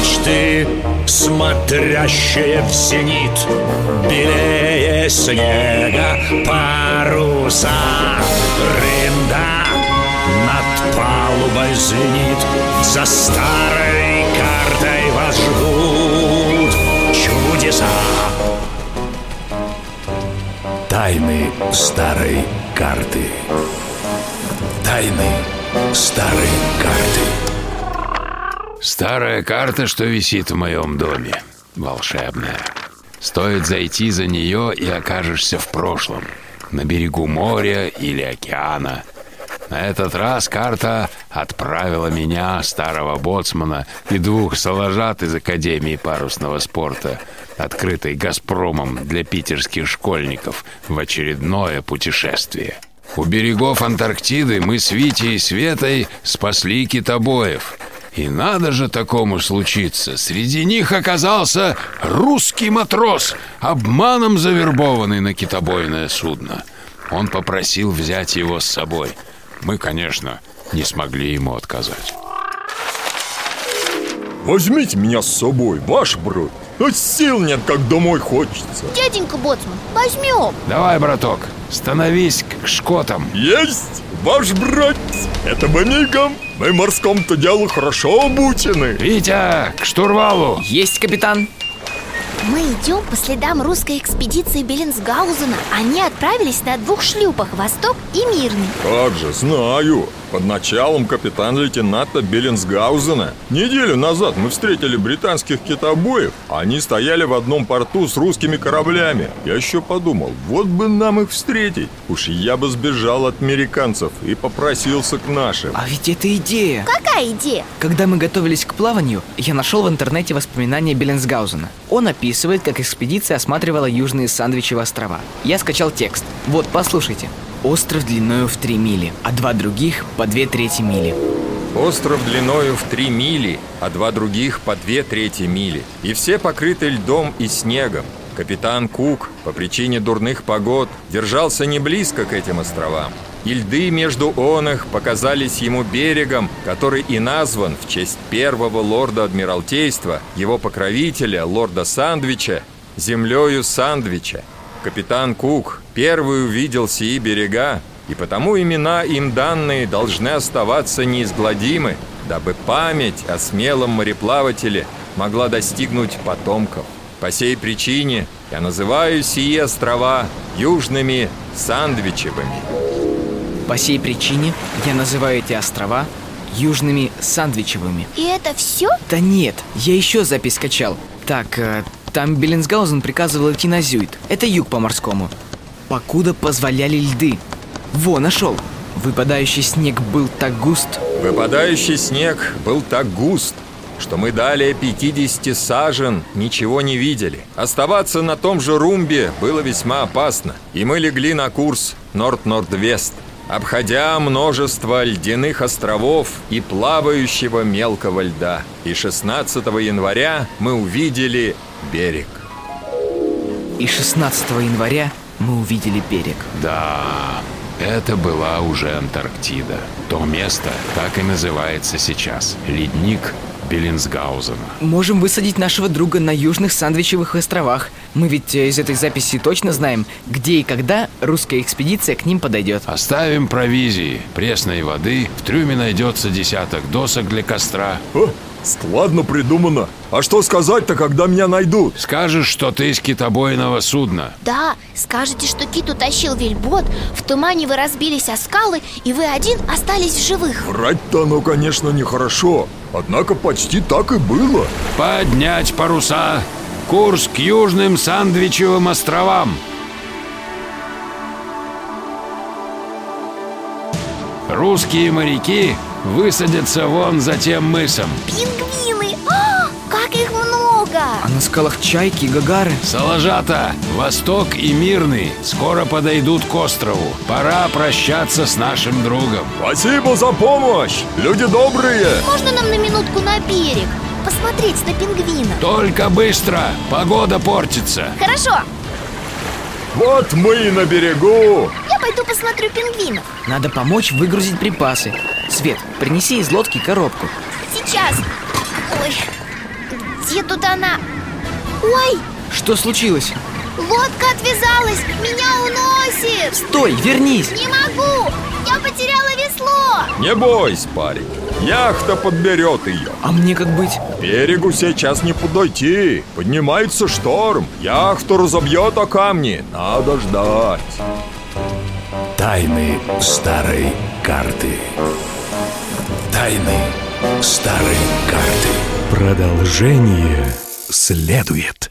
Мачты, смотрящие в зенит Белее снега паруса. Рында над палубой звенит За старой картой вас ждут чудеса. Тайны старой карты. Тайны старой карты Старая карта, что висит в моем доме. Волшебная. Стоит зайти за нее, и окажешься в прошлом. На берегу моря или океана. На этот раз карта отправила меня, старого боцмана, и двух соложат из Академии парусного спорта, открытой «Газпромом» для питерских школьников, в очередное путешествие. У берегов Антарктиды мы с Витей и Светой спасли китобоев – и надо же такому случиться. Среди них оказался русский матрос, обманом завербованный на китобойное судно. Он попросил взять его с собой. Мы, конечно, не смогли ему отказать. Возьмите меня с собой, ваш брат А сил нет, как домой хочется Дяденька Боцман, возьмем Давай, браток, становись к шкотам. Есть, ваш брат Это мы мигом Мы морском-то делу хорошо обучены Витя, к штурвалу! Есть, капитан. Мы идем по следам русской экспедиции Беллинсгаузена. Они отправились на двух шлюпах «Восток» и «Мирный» Как же, знаю. Под началом капитан-лейтенанта Беллинсгаузена. Неделю назад мы встретили британских китобоев. Они стояли в одном порту с русскими кораблями. Я еще подумал, вот бы нам их встретить. Уж я бы сбежал от американцев и попросился к нашим. А ведь это идея. Какая идея? Когда мы готовились к плаванию, я нашел в интернете воспоминания Беллинсгаузена. Он описывает, как экспедиция осматривала южные Сандвичевы острова. Я скачал текст. Вот, послушайте. Остров длиною в 3 мили, а два других по 2 трети мили. Остров длиною в три мили, а два других по две трети мили. И все покрыты льдом и снегом. Капитан Кук по причине дурных погод держался не близко к этим островам. И льды между оных показались ему берегом, который и назван в честь первого лорда Адмиралтейства, его покровителя, лорда Сандвича, землею Сандвича. Капитан Кук первый увидел сии берега, и потому имена им данные должны оставаться неизгладимы, дабы память о смелом мореплавателе могла достигнуть потомков. По сей причине я называю сии острова южными Сандвичевыми. По сей причине я называю эти острова южными Сандвичевыми. И это все? Да нет, я еще запись скачал. Так, э, там Беллинсгаузен приказывал идти на Зюит. Это юг по-морскому. Покуда позволяли льды. Во, нашел. Выпадающий снег был так густ. Выпадающий снег был так густ, что мы далее 50 сажен ничего не видели. Оставаться на том же румбе было весьма опасно, и мы легли на курс Норд-Норд-Вест, обходя множество ледяных островов и плавающего мелкого льда. И 16 января мы увидели берег. И 16 января мы увидели берег. Да, это была уже Антарктида. То место так и называется сейчас. Ледник Беллинсгаузена. Можем высадить нашего друга на южных Сандвичевых островах. Мы ведь э, из этой записи точно знаем, где и когда русская экспедиция к ним подойдет. Оставим провизии, пресной воды, в трюме найдется десяток досок для костра. О, складно придумано А что сказать-то, когда меня найдут? Скажешь, что ты из китобойного судна. Да, скажете, что Кит утащил вельбот В тумане вы разбились о скалы И вы один остались в живых Врать-то оно, конечно, нехорошо Однако почти так и было Поднять паруса! Курс к южным Сандвичевым островам! Русские моряки высадятся вон за тем мысом. Пингвины! А, как как их много! А на скалах чайки, гагары. Салажата, Восток и Мирный скоро подойдут к острову. Пора прощаться с нашим другом. Спасибо за помощь! Люди добрые! Можно нам на минутку на берег? Посмотреть на пингвина Только быстро, погода портится. Хорошо, Вот мы и на берегу! я пойду посмотрю пингвинов Надо помочь выгрузить припасы. Свет, принеси из лодки коробку. Сейчас Ой, где тут она? Ой, Что случилось? лодка отвязалась, меня уносит Стой, вернись! Не могу, я потеряла весло Не бойся, парень, яхта подберет ее. А мне как быть? К берегу сейчас не подойти. Поднимается шторм, яхту разобьет о камни. Надо ждать. Тайны старой карты. Тайны старой карты. Продолжение следует.